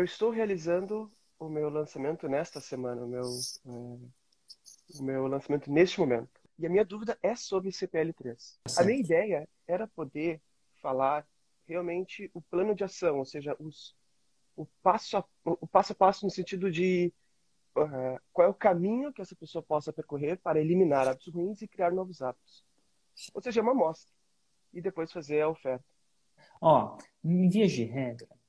Eu estou realizando o meu lançamento nesta semana, o meu, é, o meu lançamento neste momento. E a minha dúvida é sobre CPL3. A minha ideia era poder falar realmente o plano de ação, ou seja, os, o, passo a, o passo a passo no sentido de uh, qual é o caminho que essa pessoa possa percorrer para eliminar hábitos ruins e criar novos hábitos. Ou seja, é uma amostra. E depois fazer a oferta. Ó, em vias de regra,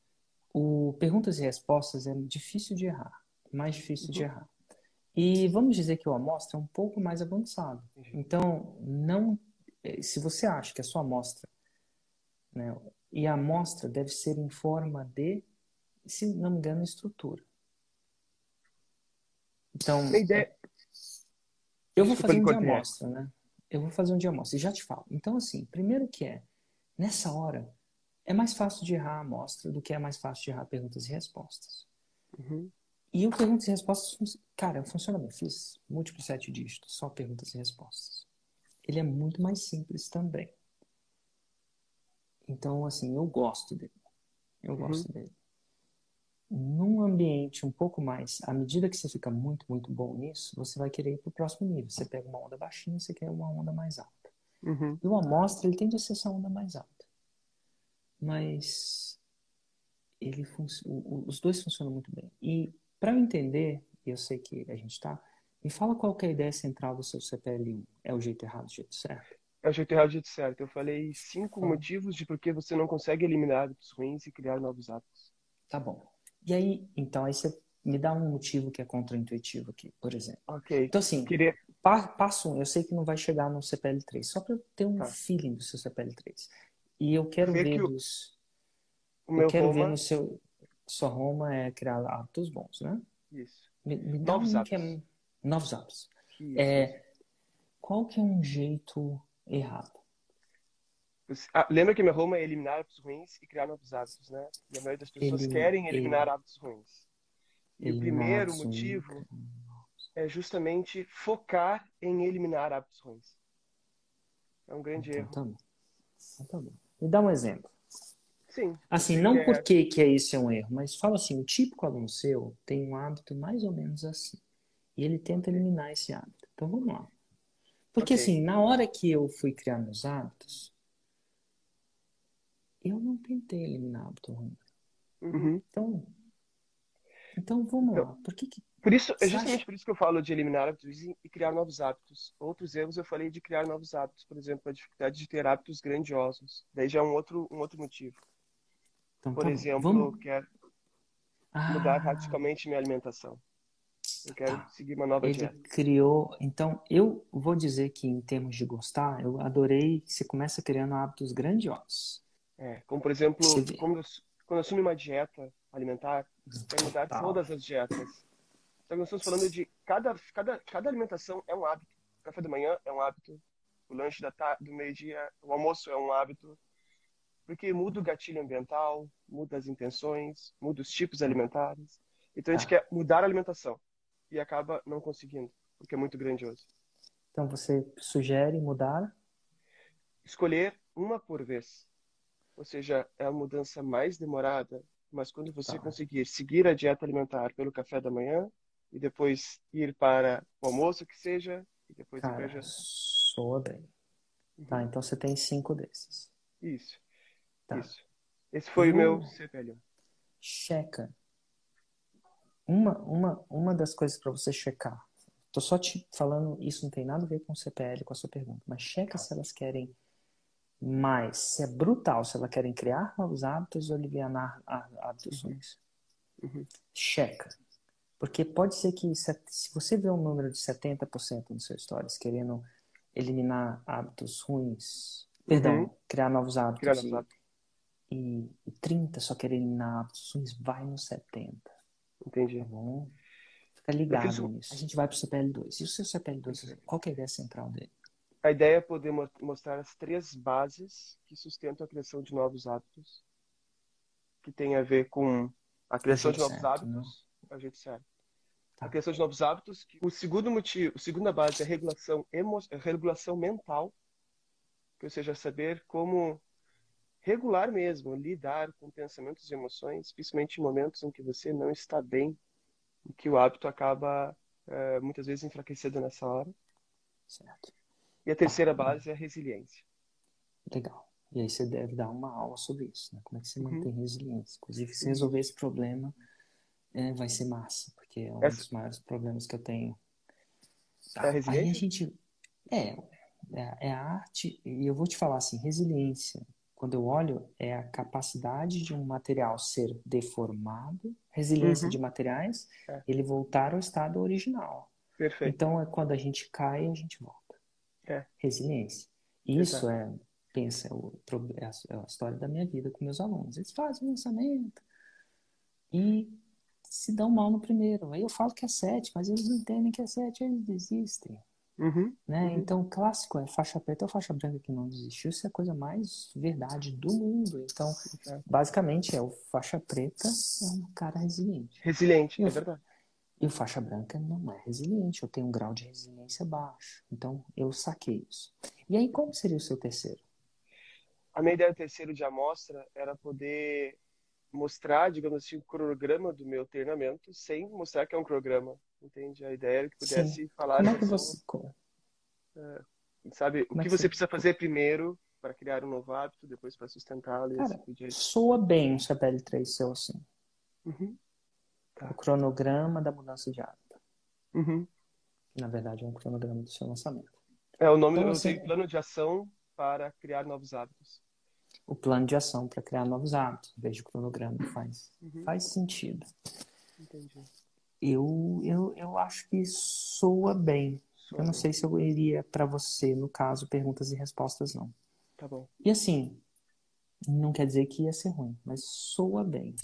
o perguntas e respostas é difícil de errar, mais difícil uhum. de errar. E vamos dizer que o amostra é um pouco mais avançado. Uhum. Então, não, eh, se você acha que a sua amostra, né, e a amostra deve ser em forma de, se não me engano, estrutura. Então, ideia... eu vou fazer um de amostra, né? Eu vou fazer um de amostra e já te falo. Então, assim, primeiro que é, nessa hora, é mais fácil de errar a amostra do que é mais fácil de errar perguntas e respostas. Uhum. E o perguntas e respostas, cara, funciona bem. Fiz múltiplos sete dígitos, só perguntas e respostas. Ele é muito mais simples também. Então, assim, eu gosto dele. Eu uhum. gosto dele. Num ambiente um pouco mais, à medida que você fica muito, muito bom nisso, você vai querer ir para o próximo nível. Você pega uma onda baixinha, você quer uma onda mais alta. Uhum. E o amostra, ele tende a ser essa onda mais alta mas ele os dois funcionam muito bem. E para eu entender, e eu sei que a gente está, me fala qual é a ideia central do seu CPL1. É o jeito errado, o jeito certo? É o jeito errado, o jeito certo. Eu falei cinco ah. motivos de por que você não consegue eliminar hábitos ruins e criar novos hábitos. Tá bom. E aí, então, aí você me dá um motivo que é contraintuitivo aqui, por exemplo. Ok. Então, assim, Queria... passo um, eu sei que não vai chegar no CPL3, só para eu ter um tá. feeling do seu CPL3. E eu quero ver, ver dos. eu quero Roma... ver no seu. Sua Roma é criar hábitos bons, né? Isso. Me, me dá novos um hábitos. Que é... Novos hábitos. É... Qual que é um jeito errado? Ah, lembra que minha Roma é eliminar hábitos ruins e criar novos hábitos, né? E a maioria das pessoas querem eliminar hábitos ruins. E o primeiro motivo é justamente focar em eliminar hábitos ruins. É um grande então, erro. Tá bom. Então, tá bom. Me dá um exemplo. Sim. Assim, não é... porque que é isso é um erro, mas fala assim, o típico aluno seu tem um hábito mais ou menos assim. E ele tenta eliminar esse hábito. Então vamos lá. Porque okay. assim, na hora que eu fui criar meus hábitos, eu não tentei eliminar hábito ruim. Uhum. Então, então vamos então, lá. Por que, que por isso, é justamente acha... por isso que eu falo de eliminar hábitos e criar novos hábitos. Outros erros eu falei de criar novos hábitos, por exemplo, a dificuldade de ter hábitos grandiosos. Daí já é um outro, um outro motivo. Então, por tá exemplo, Vamos... eu quero ah. mudar radicalmente minha alimentação. Eu quero tá. seguir uma nova Ele dieta. criou. Então, eu vou dizer que em termos de gostar, eu adorei que você começa criando hábitos grandiosos. É, como por exemplo, quando eu, quando eu assumo uma dieta alimentar, quero mudar tá. todas as dietas então, nós estamos falando de cada, cada, cada alimentação é um hábito. O café da manhã é um hábito, o lanche da tarde, do meio-dia, o almoço é um hábito. Porque muda o gatilho ambiental, muda as intenções, muda os tipos alimentares. Então, a gente ah. quer mudar a alimentação e acaba não conseguindo, porque é muito grandioso. Então, você sugere mudar? Escolher uma por vez. Ou seja, é a mudança mais demorada, mas quando você tá. conseguir seguir a dieta alimentar pelo café da manhã, e depois ir para o almoço, que seja, e depois Cara, ir para Soa bem. Uhum. Tá, então você tem cinco desses. Isso. Tá. Isso. Esse foi o meu CPL. Checa. Uma, uma, uma das coisas para você checar. Tô só te falando, isso não tem nada a ver com o CPL, com a sua pergunta, mas checa se elas querem mais, se é brutal, se elas querem criar novos hábitos ou aliviar hábitos ruins. Uhum. Checa. Porque pode ser que, se você vê um número de 70% no seu stories querendo eliminar hábitos ruins, perdão, uhum. criar novos hábitos, criar novos hábitos. E, e 30 só querer eliminar hábitos ruins, vai no 70. Entendi. Tá bom? Fica ligado nisso. A gente vai pro CPL2. E o seu CPL2, qual é a ideia central dele? A ideia é poder mostrar as três bases que sustentam a criação de novos hábitos, que tem a ver com a criação de novos certo, hábitos, não? é o jeito certo a criação de novos hábitos. O segundo motivo, a segunda base é a regulação, emo, a regulação mental, que ou seja, saber como regular mesmo, lidar com pensamentos e emoções, principalmente em momentos em que você não está bem, e que o hábito acaba é, muitas vezes enfraquecido nessa hora. Certo. E a terceira base é a resiliência. Legal. E aí você deve dar uma aula sobre isso, né? Como é que você uhum. mantém resiliência. Inclusive, se resolver esse problema, é, vai ser massa, porque é um Essa... dos maiores problemas que eu tenho. É a resiliência? Aí a gente... É, é, é a arte, e eu vou te falar assim, resiliência, quando eu olho, é a capacidade de um material ser deformado, resiliência uhum. de materiais, é. ele voltar ao estado original. Perfeito. Então, é quando a gente cai, a gente volta. É. Resiliência. Isso Exato. é pensa, é, é a história da minha vida com meus alunos. Eles fazem o lançamento e se dão mal no primeiro. Aí eu falo que é sete, mas eles não entendem que é sete, eles desistem. Uhum, né? Uhum. Então, clássico é faixa preta ou faixa branca que não desistiu. Isso é a coisa mais verdade do mundo. Então, basicamente, é o faixa preta é um cara resiliente. Resiliente, é verdade. E o faixa branca não é resiliente, eu tenho um grau de resiliência baixo. Então, eu saquei isso. E aí, como seria o seu terceiro? A minha ideia do terceiro de amostra era poder mostrar, digamos assim, o cronograma do meu treinamento sem mostrar que é um cronograma. Entende? A ideia era que pudesse Sim. falar. Como é que você. É, sabe, Como o que, que você precisa fazer primeiro para criar um novo hábito, depois para sustentá-lo e assim. Soa bem o CPL3 seu assim. Uhum. Tá. O cronograma da mudança de hábito. Uhum. Na verdade, é um cronograma do seu lançamento. É, o nome então, eu assim, plano de ação para criar novos hábitos. O plano de ação para criar novos hábitos, em vez de cronograma, faz, uhum. faz sentido. Entendi. Eu, eu, eu acho que soa bem. Soa eu não bem. sei se eu iria para você, no caso, perguntas e respostas, não. Tá bom. E assim, não quer dizer que ia ser ruim, mas soa bem.